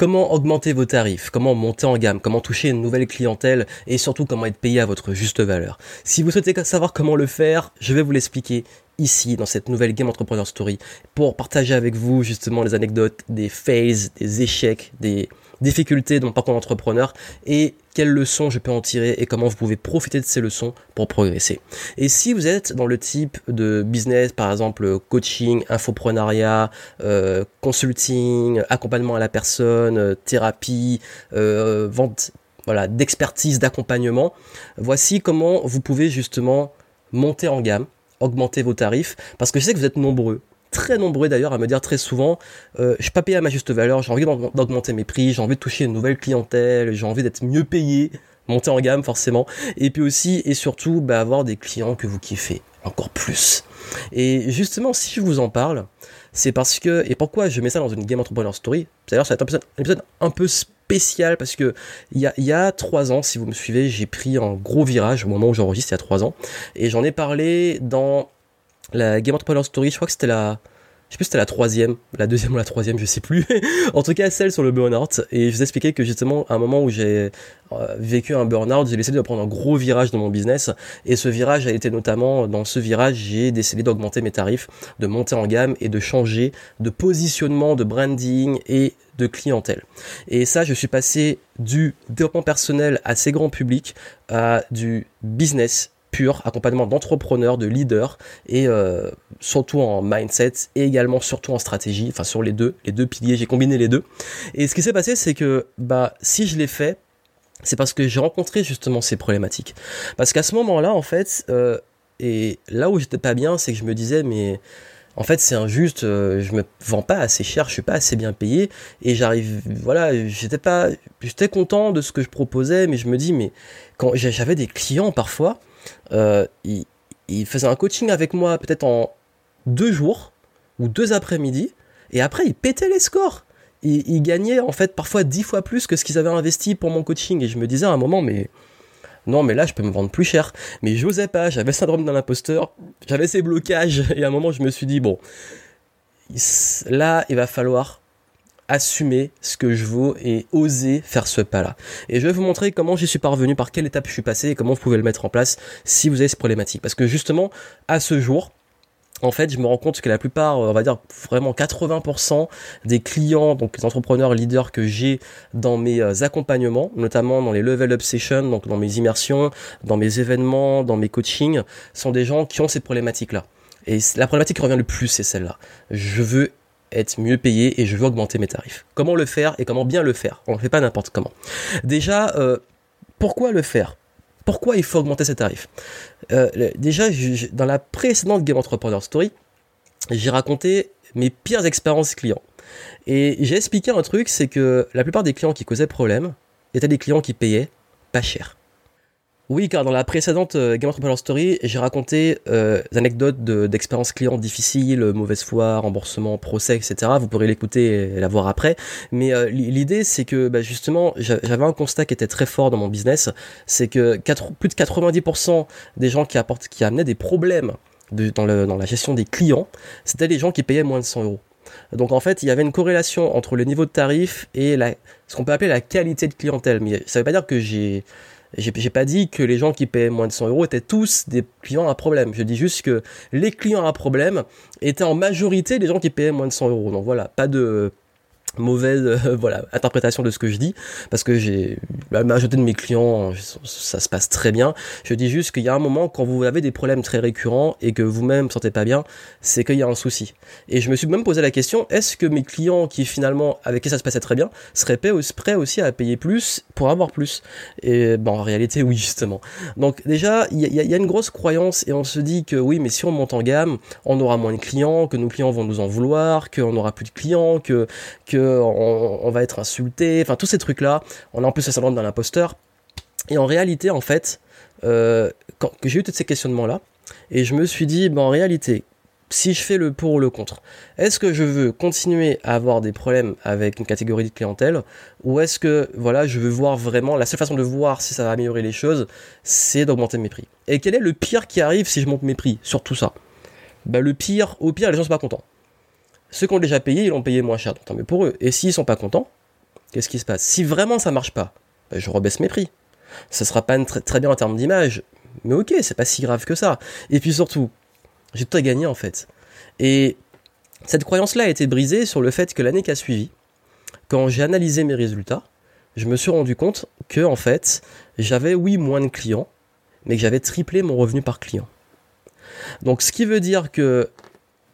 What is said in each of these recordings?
Comment augmenter vos tarifs? Comment monter en gamme? Comment toucher une nouvelle clientèle? Et surtout comment être payé à votre juste valeur? Si vous souhaitez savoir comment le faire, je vais vous l'expliquer ici dans cette nouvelle Game Entrepreneur Story pour partager avec vous justement les anecdotes, des phases, des échecs, des difficultés mon parcours d'entrepreneur et quelles leçons je peux en tirer et comment vous pouvez profiter de ces leçons pour progresser. Et si vous êtes dans le type de business, par exemple coaching, infoprenariat, euh, consulting, accompagnement à la personne, euh, thérapie, euh, vente voilà, d'expertise, d'accompagnement, voici comment vous pouvez justement monter en gamme, augmenter vos tarifs, parce que je sais que vous êtes nombreux très nombreux d'ailleurs à me dire très souvent euh, je suis pas payé à ma juste valeur, j'ai envie d'augmenter mes prix, j'ai envie de toucher une nouvelle clientèle, j'ai envie d'être mieux payé, monter en gamme forcément, et puis aussi et surtout bah, avoir des clients que vous kiffez encore plus. Et justement, si je vous en parle, c'est parce que, et pourquoi je mets ça dans une Game Entrepreneur Story, d'ailleurs ça va être un épisode, un peu spécial parce que il y a, y a trois ans, si vous me suivez, j'ai pris un gros virage au moment où j'enregistre, il y a trois ans, et j'en ai parlé dans la Game Entrepreneur Story, je crois que c'était la, je sais plus c'était la troisième, la deuxième ou la troisième, je sais plus. en tout cas, celle sur le burn-out. Et je vous expliquais que justement, à un moment où j'ai euh, vécu un burn-out, j'ai décidé de prendre un gros virage dans mon business. Et ce virage a été notamment, dans ce virage, j'ai décidé d'augmenter mes tarifs, de monter en gamme et de changer de positionnement, de branding et de clientèle. Et ça, je suis passé du développement personnel assez grand public à du business pur, accompagnement d'entrepreneurs, de leaders et euh, surtout en mindset et également surtout en stratégie, enfin sur les deux, les deux piliers, j'ai combiné les deux. Et ce qui s'est passé, c'est que bah si je l'ai fait, c'est parce que j'ai rencontré justement ces problématiques. Parce qu'à ce moment-là, en fait, euh, et là où j'étais pas bien, c'est que je me disais mais en fait c'est injuste, euh, je me vends pas assez cher, je suis pas assez bien payé et j'arrive voilà, j'étais pas j'étais content de ce que je proposais mais je me dis mais quand j'avais des clients parfois euh, il, faisait un coaching avec moi peut-être en deux jours ou deux après-midi, et après il pétait les scores. Il, gagnait en fait parfois dix fois plus que ce qu'ils avaient investi pour mon coaching, et je me disais à un moment, mais non, mais là je peux me vendre plus cher. Mais j'osais pas, j'avais syndrome d'un imposteur, j'avais ces blocages, et à un moment je me suis dit, bon, là il va falloir assumer ce que je vaux et oser faire ce pas-là. Et je vais vous montrer comment j'y suis parvenu, par quelle étape je suis passé et comment vous pouvez le mettre en place si vous avez ces problématiques. Parce que justement, à ce jour, en fait, je me rends compte que la plupart, on va dire vraiment 80% des clients, donc les entrepreneurs leaders que j'ai dans mes euh, accompagnements, notamment dans les level up sessions, donc dans mes immersions, dans mes événements, dans mes coachings, sont des gens qui ont ces problématiques-là. Et la problématique qui revient le plus, c'est celle-là. Je veux être mieux payé et je veux augmenter mes tarifs. Comment le faire et comment bien le faire? On ne fait pas n'importe comment. Déjà, euh, pourquoi le faire? Pourquoi il faut augmenter ses tarifs? Euh, Déjà, dans la précédente Game Entrepreneur Story, j'ai raconté mes pires expériences clients. Et j'ai expliqué un truc, c'est que la plupart des clients qui causaient problème étaient des clients qui payaient pas cher. Oui, car dans la précédente euh, Game Entrepreneur Story, j'ai raconté euh, des anecdotes d'expériences clients difficiles, mauvaise foi, remboursement, procès, etc. Vous pourrez l'écouter et la voir après. Mais euh, l'idée, c'est que bah, justement, j'avais un constat qui était très fort dans mon business, c'est que plus de 90% des gens qui apportent, qui amenaient des problèmes dans, la gestion des clients, c'était les gens qui payaient moins de 100 euros. Donc en fait, il y avait une corrélation entre le niveau de tarif et la, ce qu'on peut appeler la qualité de clientèle. Mais ça veut pas dire que j'ai j'ai pas dit que les gens qui payaient moins de 100 euros étaient tous des clients à problème. Je dis juste que les clients à problème étaient en majorité des gens qui payaient moins de 100 euros. Donc voilà, pas de mauvaise euh, voilà interprétation de ce que je dis parce que j'ai la majorité de mes clients ça se passe très bien. Je dis juste qu'il y a un moment quand vous avez des problèmes très récurrents et que vous-même ne sentez pas bien c'est qu'il y a un souci. Et je me suis même posé la question est-ce que mes clients qui finalement avec qui ça se passait très bien seraient prêts aussi à payer plus pour avoir plus? Et bon en réalité oui justement. Donc déjà il y, y, a une grosse croyance et on se dit que oui mais si on monte en gamme on aura moins de clients que nos clients vont nous en vouloir qu'on n'aura plus de clients que que on, va être insulté, enfin tous ces trucs-là. On a en plus le syndrome d'un imposteur. Et en réalité, en fait, euh, quand j'ai eu tous ces questionnements-là, et je me suis dit, ben, en réalité, si je fais le pour ou le contre, est-ce que je veux continuer à avoir des problèmes avec une catégorie de clientèle ou est-ce que voilà, je veux voir vraiment la seule façon de voir si ça va améliorer les choses, c'est d'augmenter mes prix. Et quel est le pire qui arrive si je monte mes prix sur tout ça? Ben, le pire, au pire, les gens sont pas contents. Ceux qui ont déjà payé, ils l'ont payé moins cher, tant mieux pour eux. Et s'ils sont pas contents, qu'est-ce qui se passe? Si vraiment ça marche pas, bah, je rebaisse mes prix. Ça sera pas très, très bien en termes d'image, mais ok, c'est pas si grave que ça. Et puis surtout, j'ai tout à gagner en fait. Et cette croyance-là a été brisée sur le fait que l'année qui a suivi, quand j'ai analysé mes résultats, je me suis rendu compte que en fait, j'avais oui moins de clients, mais que j'avais triplé mon revenu par client. Donc ce qui veut dire que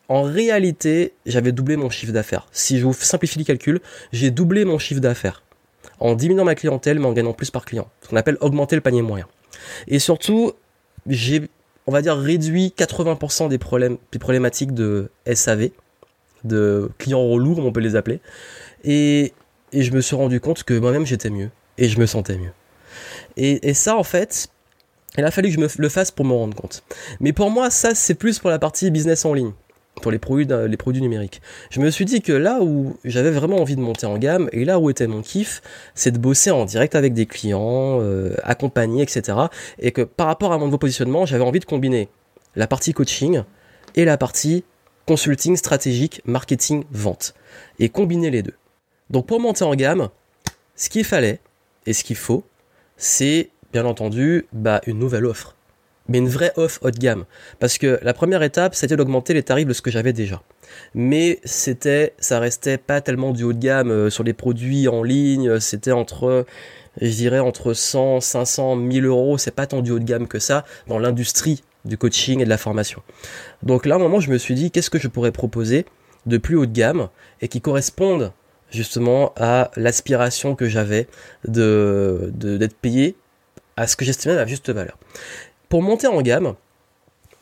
en réalité, j'avais doublé mon chiffre d'affaires. Si je vous simplifie le calcul, j'ai doublé mon chiffre d'affaires en diminuant ma clientèle mais en gagnant plus par client. Ce qu'on appelle augmenter le panier moyen. Et surtout, j'ai, on va dire, réduit 80% des problèmes, des problématiques de SAV, de clients relous, comme on peut les appeler. Et, et je me suis rendu compte que moi-même j'étais mieux. Et je me sentais mieux. Et, et ça, en fait, il a fallu que je me le fasse pour me rendre compte. Mais pour moi, ça, c'est plus pour la partie business en ligne pour les produits, les numériques. Je me suis dit que là où j'avais vraiment envie de monter en gamme et là où était mon kiff, c'est de bosser en direct avec des clients, euh, accompagner, etc. Et que par rapport à mon nouveau positionnement, j'avais envie de combiner la partie coaching et la partie consulting stratégique, marketing, vente. Et combiner les deux. Donc pour monter en gamme, ce qu'il fallait et ce qu'il faut, c'est bien entendu bah, une nouvelle offre mais une vraie offre haut de gamme. Parce que la première étape, c'était d'augmenter les tarifs de ce que j'avais déjà. Mais c'était, ça restait pas tellement du haut de gamme euh, sur les produits en ligne. C'était entre, je dirais, entre 100, 500, 1000 euros. C'est pas tant du haut de gamme que ça dans l'industrie du coaching et de la formation. Donc là, à un moment, je me suis dit, qu'est-ce que je pourrais proposer de plus haut de gamme et qui corresponde justement à l'aspiration que j'avais de, d'être payé à ce que j'estimais ma juste valeur. Pour monter en gamme,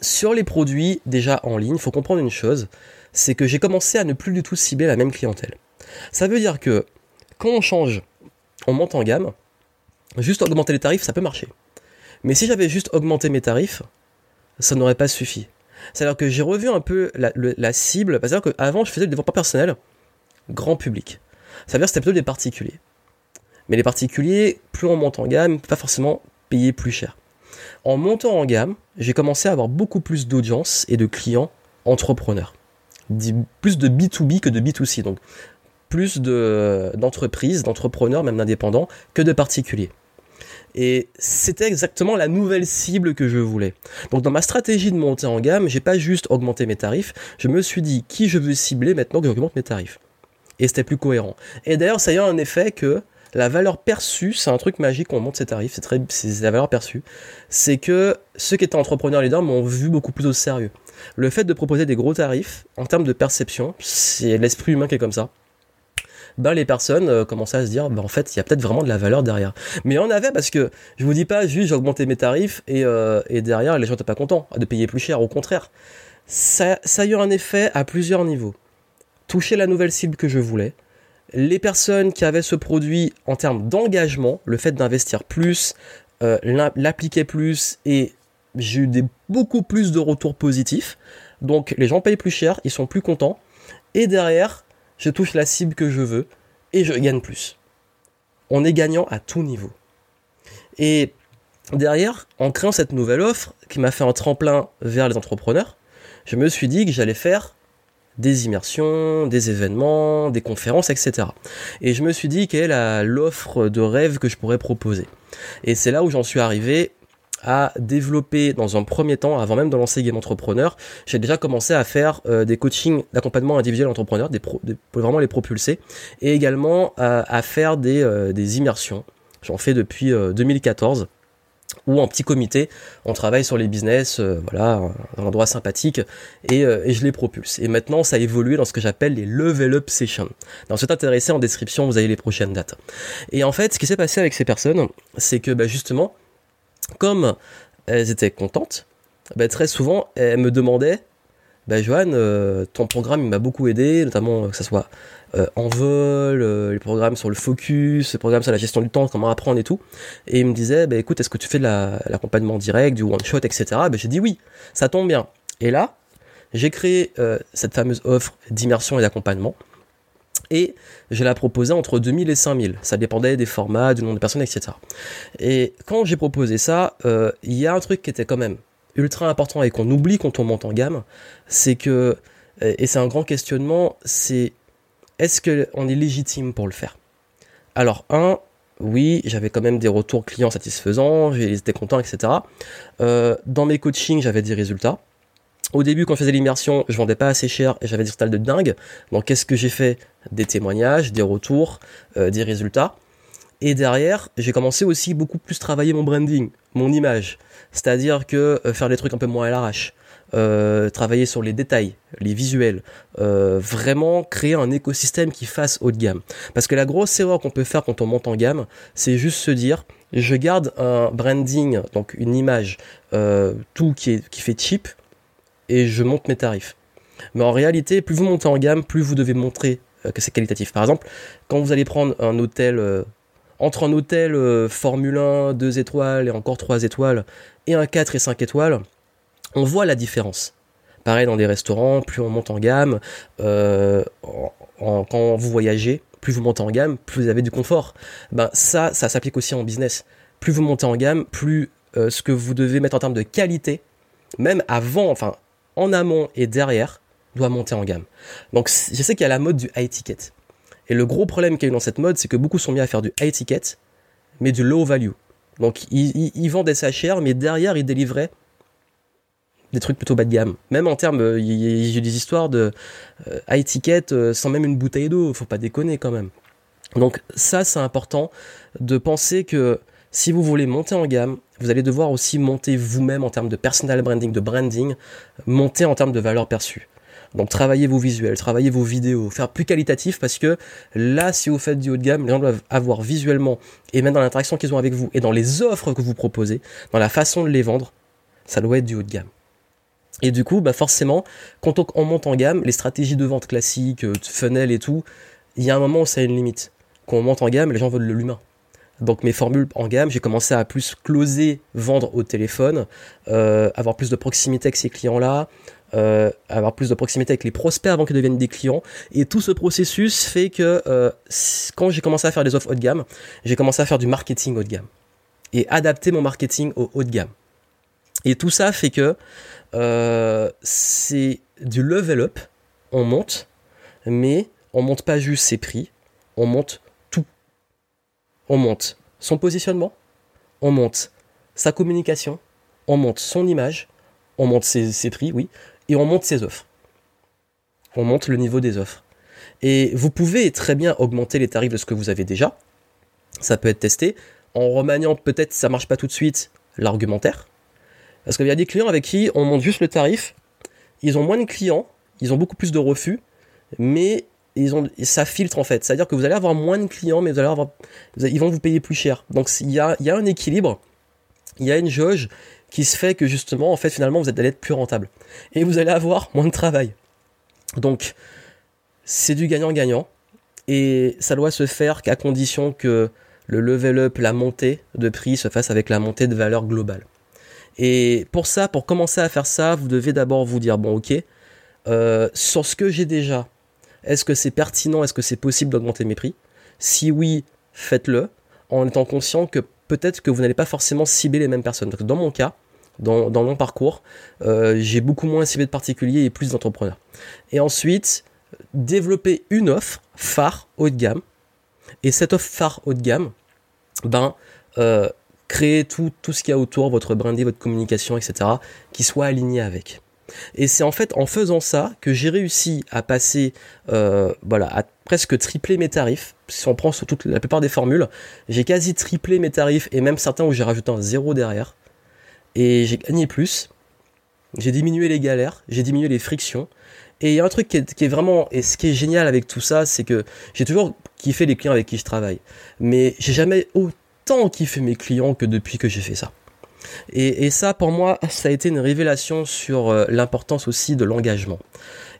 sur les produits déjà en ligne, il faut comprendre une chose, c'est que j'ai commencé à ne plus du tout cibler la même clientèle. Ça veut dire que quand on change, on monte en gamme, juste augmenter les tarifs, ça peut marcher. Mais si j'avais juste augmenté mes tarifs, ça n'aurait pas suffi. C'est-à-dire que j'ai revu un peu la, cible, c'est-à-dire qu'avant je faisais du développement personnel grand public. Ça veut dire que c'était plutôt des particuliers. Mais les particuliers, plus on monte en gamme, pas forcément payer plus cher. En montant en gamme, j'ai commencé à avoir beaucoup plus d'audience et de clients entrepreneurs. Plus de B2B que de B2C, donc plus d'entreprises, d'entrepreneurs, même d'indépendants, que de particuliers. Et c'était exactement la nouvelle cible que je voulais. Donc dans ma stratégie de monter en gamme, j'ai pas juste augmenté mes tarifs, je me suis dit qui je veux cibler maintenant que j'augmente mes tarifs. Et c'était plus cohérent. Et d'ailleurs, ça a eu un effet que la valeur perçue, c'est un truc magique quand on monte ses tarifs, c'est très, c'est la valeur perçue. C'est que ceux qui étaient entrepreneurs leaders m'ont vu beaucoup plus au sérieux. Le fait de proposer des gros tarifs, en termes de perception, c'est l'esprit humain qui est comme ça. Ben les personnes euh, commençaient à se dire, ben en fait, il y a peut-être vraiment de la valeur derrière. Mais on avait parce que je vous dis pas juste j'ai augmenté mes tarifs et, euh, et derrière les gens n'étaient pas contents de payer plus cher. Au contraire, ça, ça a eu un effet à plusieurs niveaux. Toucher la nouvelle cible que je voulais, les personnes qui avaient ce produit en termes d'engagement, le fait d'investir plus, euh, l'appliquer plus et j'ai eu beaucoup plus de retours positifs. Donc les gens payent plus cher, ils sont plus contents. Et derrière, je touche la cible que je veux et je gagne plus. On est gagnant à tout niveau. Et derrière, en créant cette nouvelle offre qui m'a fait un tremplin vers les entrepreneurs, je me suis dit que j'allais faire des immersions, des événements, des conférences, etc. Et je me suis dit quelle est l'offre de rêve que je pourrais proposer? Et c'est là où j'en suis arrivé à développer dans un premier temps, avant même de lancer Game Entrepreneur, j'ai déjà commencé à faire euh, des coachings d'accompagnement individuel entrepreneur, pour vraiment les propulser, et également à, faire euh, des immersions. J'en fais depuis 2014 ou en petit comité, on travaille sur les business, euh, voilà, un endroit sympathique, et, euh, et, je les propulse. Et maintenant, ça a évolué dans ce que j'appelle les level up sessions. Dans cet intéressé, en description, vous avez les prochaines dates. Et en fait, ce qui s'est passé avec ces personnes, c'est que bah, justement, comme elles étaient contentes, bah, très souvent, elles me demandaient, bah, Johan, euh, ton programme m'a beaucoup aidé, notamment que ce soit euh, en vol, euh, les programmes sur le focus, les programmes sur la gestion du temps, comment apprendre et tout. Et il me disait, bah, écoute, est-ce que tu fais de l'accompagnement direct, du one-shot, etc. Ben, j'ai dit oui, ça tombe bien. Et là, j'ai créé euh, cette fameuse offre d'immersion et d'accompagnement. Et je la proposais entre 2000 et 5000. Ça dépendait des formats, du nombre de personnes, etc. Et quand j'ai proposé ça, il y a un truc qui était quand même ultra important et qu'on oublie quand on monte en gamme, c'est que, et c'est un grand questionnement, c'est est-ce qu'on est légitime pour le faire? Alors, un, oui, j'avais quand même des retours clients satisfaisants, ils étaient contents, etc. Euh, dans mes coachings, j'avais des résultats. Au début, quand je faisais l'immersion, je vendais pas assez cher et j'avais des résultats de dingue. Donc, qu'est-ce que j'ai fait? Des témoignages, des retours, euh, des résultats. Et derrière, j'ai commencé aussi beaucoup plus travailler mon branding, mon image. C'est-à-dire que euh, faire des trucs un peu moins à l'arrache. Euh, travailler sur les détails, les visuels, euh, vraiment créer un écosystème qui fasse haut de gamme. Parce que la grosse erreur qu'on peut faire quand on monte en gamme, c'est juste se dire, je garde un branding, donc une image, euh, tout qui, est, qui fait cheap, et je monte mes tarifs. Mais en réalité, plus vous montez en gamme, plus vous devez montrer que c'est qualitatif. Par exemple, quand vous allez prendre un hôtel entre un hôtel Formule 1, 2 étoiles et encore 3 étoiles, et un 4 et 5 étoiles, on voit la différence. Pareil dans des restaurants, plus on monte en gamme, euh, quand vous voyagez, plus vous montez en gamme, plus vous avez du confort. Ben ça, ça s'applique aussi en business. Plus vous montez en gamme, plus euh, ce que vous devez mettre en termes de qualité, même avant, enfin en amont et derrière, doit monter en gamme. Donc je sais qu'il y a la mode du high ticket. Et le gros problème qu'il y a eu dans cette mode, c'est que beaucoup sont mis à faire du high ticket, mais du low value. Donc ils, ils vendaient ça cher, mais derrière ils délivraient des trucs plutôt bas de gamme. Même en termes, euh, j'ai des histoires de euh, high ticket euh, sans même une bouteille d'eau, faut pas déconner quand même. Donc ça, c'est important de penser que si vous voulez monter en gamme, vous allez devoir aussi monter vous-même en termes de personal branding, de branding, monter en termes de valeur perçue. Donc travaillez vos visuels, travaillez vos vidéos, faire plus qualitatif parce que là, si vous faites du haut de gamme, les gens doivent avoir visuellement et même dans l'interaction qu'ils ont avec vous et dans les offres que vous proposez, dans la façon de les vendre, ça doit être du haut de gamme. Et du coup, bah forcément, quand on, monte en gamme, les stratégies de vente classiques, euh, funnel et tout, il y a un moment où ça a une limite. Quand on monte en gamme, les gens veulent de l'humain. Donc mes formules en gamme, j'ai commencé à plus closer, vendre au téléphone, euh, avoir plus de proximité avec ces clients-là, euh, avoir plus de proximité avec les prospects avant qu'ils deviennent des clients. Et tout ce processus fait que quand j'ai commencé à faire des offres haut de gamme, j'ai commencé à faire du marketing haut de gamme et adapter mon marketing au haut de gamme. Et tout ça fait que c'est du level up. On monte, mais on monte pas juste ses prix, on monte tout. On monte son positionnement, on monte sa communication, on monte son image, on monte ses, ses prix, oui, et on monte ses offres. On monte le niveau des offres. Et vous pouvez très bien augmenter les tarifs de ce que vous avez déjà. Ça peut être testé en remaniant peut-être ça marche pas tout de suite l'argumentaire. Parce qu'il y a des clients avec qui on monte juste le tarif, ils ont moins de clients, ils ont beaucoup plus de refus, mais ils ont, ça filtre en fait. C'est-à-dire que vous allez avoir moins de clients, mais vous allez avoir, ils vont vous payer plus cher. Donc il y a, y a un équilibre, il y a une jauge qui se fait que justement, en fait, finalement, vous allez être plus rentable. Et vous allez avoir moins de travail. Donc, c'est du gagnant-gagnant. Et ça doit se faire qu'à condition que le level up, la montée de prix se fasse avec la montée de valeur globale. Et pour ça, pour commencer à faire ça, vous devez d'abord vous dire, bon ok, euh, sur ce que j'ai déjà, est-ce que c'est pertinent, est-ce que c'est possible d'augmenter mes prix? Si oui, faites-le, en étant conscient que peut-être que vous n'allez pas forcément cibler les mêmes personnes. dans mon cas, dans, mon parcours, euh, j'ai beaucoup moins ciblé de particuliers et plus d'entrepreneurs. Et ensuite, développer une offre phare haut de gamme. Et cette offre phare haut de gamme, ben, euh, créer tout, tout ce qu'il y a autour, votre branding, votre communication, etc., qui soit aligné avec. Et c'est en fait en faisant ça que j'ai réussi à passer, euh, voilà, à presque tripler mes tarifs. Si on prend sur toute la plupart des formules, j'ai quasi triplé mes tarifs et même certains où j'ai rajouté un zéro derrière. Et j'ai gagné plus. J'ai diminué les galères, j'ai diminué les frictions. Et il y a un truc qui est, qui est, vraiment, et ce qui est génial avec tout ça, c'est que j'ai toujours kiffé les clients avec qui je travaille. Mais j'ai jamais tant kiffé mes clients que depuis que j'ai fait ça. Et, ça, pour moi, ça a été une révélation sur euh, l'importance aussi de l'engagement.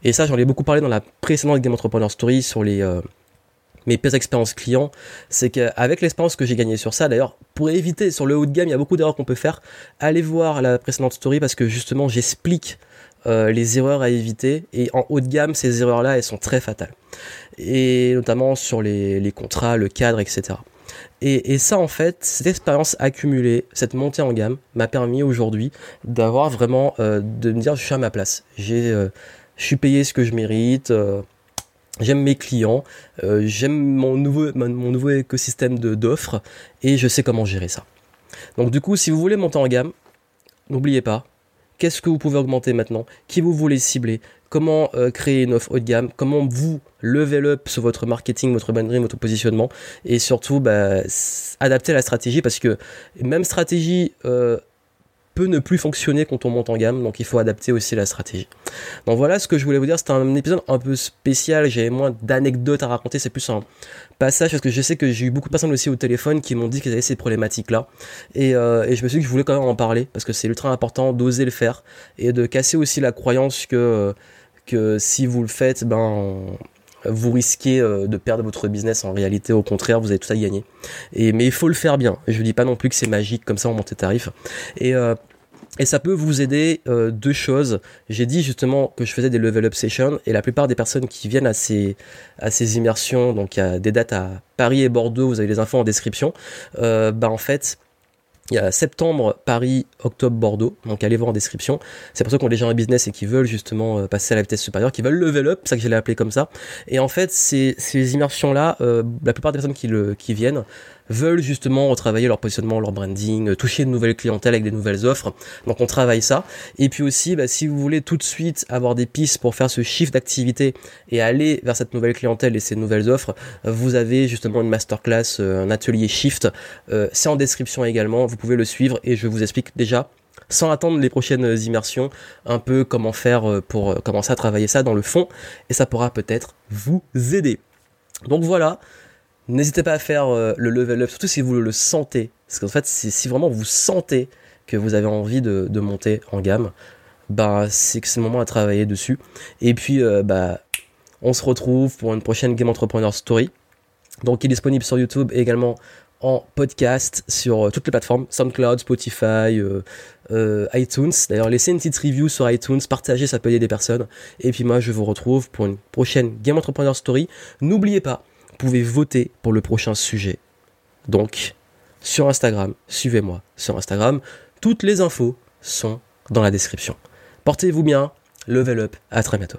Et ça, j'en ai beaucoup parlé dans la précédente Game Entrepreneur Story sur les, euh, mes pires expériences clients. C'est qu'avec l'expérience que j'ai gagnée sur ça, d'ailleurs, pour éviter sur le haut de gamme, il y a beaucoup d'erreurs qu'on peut faire. Allez voir la précédente story parce que justement, j'explique euh, les erreurs à éviter. Et en haut de gamme, ces erreurs-là, elles sont très fatales. Et notamment sur les, les contrats, le cadre, etc. Et, ça, en fait, cette expérience accumulée, cette montée en gamme, m'a permis aujourd'hui d'avoir vraiment, euh, de me dire, je suis à ma place. J'ai, euh, je suis payé ce que je mérite. Euh, J'aime mes clients, j'aime mon nouveau, mon nouveau écosystème d'offres et je sais comment gérer ça. Donc du coup, si vous voulez monter en gamme, n'oubliez pas, qu'est-ce que vous pouvez augmenter maintenant, qui vous voulez cibler, comment euh, créer une offre haut de gamme, comment vous level up sur votre marketing, votre branding, votre positionnement, et surtout bah, adapter la stratégie parce que même stratégie euh, peut ne plus fonctionner quand on monte en gamme, donc il faut adapter aussi la stratégie. Donc voilà ce que je voulais vous dire, c'était un épisode un peu spécial, j'avais moins d'anecdotes à raconter, c'est plus un passage parce que je sais que j'ai eu beaucoup de personnes aussi au téléphone qui m'ont dit qu'ils avaient ces problématiques-là, et, euh, et, je me suis dit que je voulais quand même en parler, parce que c'est ultra important d'oser le faire, et de casser aussi la croyance que, que si vous le faites, ben vous risquez euh, de perdre votre business. En réalité, au contraire, vous avez tout à gagner. Et, mais il faut le faire bien. Je ne dis pas non plus que c'est magique comme ça on monte les tarifs. Et euh, et ça peut vous aider euh, deux choses. J'ai dit justement que je faisais des level up sessions et la plupart des personnes qui viennent à ces immersions, donc il y a des dates à Paris et Bordeaux, vous avez les infos en description. Bah en fait, il y a septembre, Paris, octobre, Bordeaux. Donc allez voir en description. C'est pour ceux qui ont déjà un business et qui veulent justement euh, passer à la vitesse supérieure, qui veulent level up, c'est ça que je l'ai appelé comme ça. Et en fait, ces, immersions-là, euh, la plupart des personnes qui viennent veulent justement retravailler leur positionnement, leur branding, euh, toucher de nouvelles clientèles avec des nouvelles offres. Donc on travaille ça. Et puis aussi, bah, si vous voulez tout de suite avoir des pistes pour faire ce shift d'activité et aller vers cette nouvelle clientèle et ces nouvelles offres, vous avez justement une masterclass, euh, un atelier shift. Euh, c'est en description également. Vous pouvez le suivre et je vous explique déjà sans attendre les prochaines immersions, un peu comment faire pour commencer à travailler ça dans le fond, et ça pourra peut-être vous aider. Donc voilà, N'hésitez pas à faire euh, le level up, surtout si vous le sentez. Parce qu'en fait, si vraiment vous sentez que vous avez envie de, monter en gamme, bah, c'est que c'est le moment à travailler dessus. Et puis, euh, bah, on se retrouve pour une prochaine Game Entrepreneur Story. Donc, il est disponible sur YouTube et également en podcast sur euh, toutes les plateformes SoundCloud, Spotify, iTunes. D'ailleurs, laissez une petite review sur iTunes, partagez, ça peut aider des personnes. Et puis moi, je vous retrouve pour une prochaine Game Entrepreneur Story. N'oubliez pas, vous pouvez voter pour le prochain sujet. Donc, sur Instagram, suivez-moi sur Instagram. Toutes les infos sont dans la description. Portez-vous bien, level up, à très bientôt.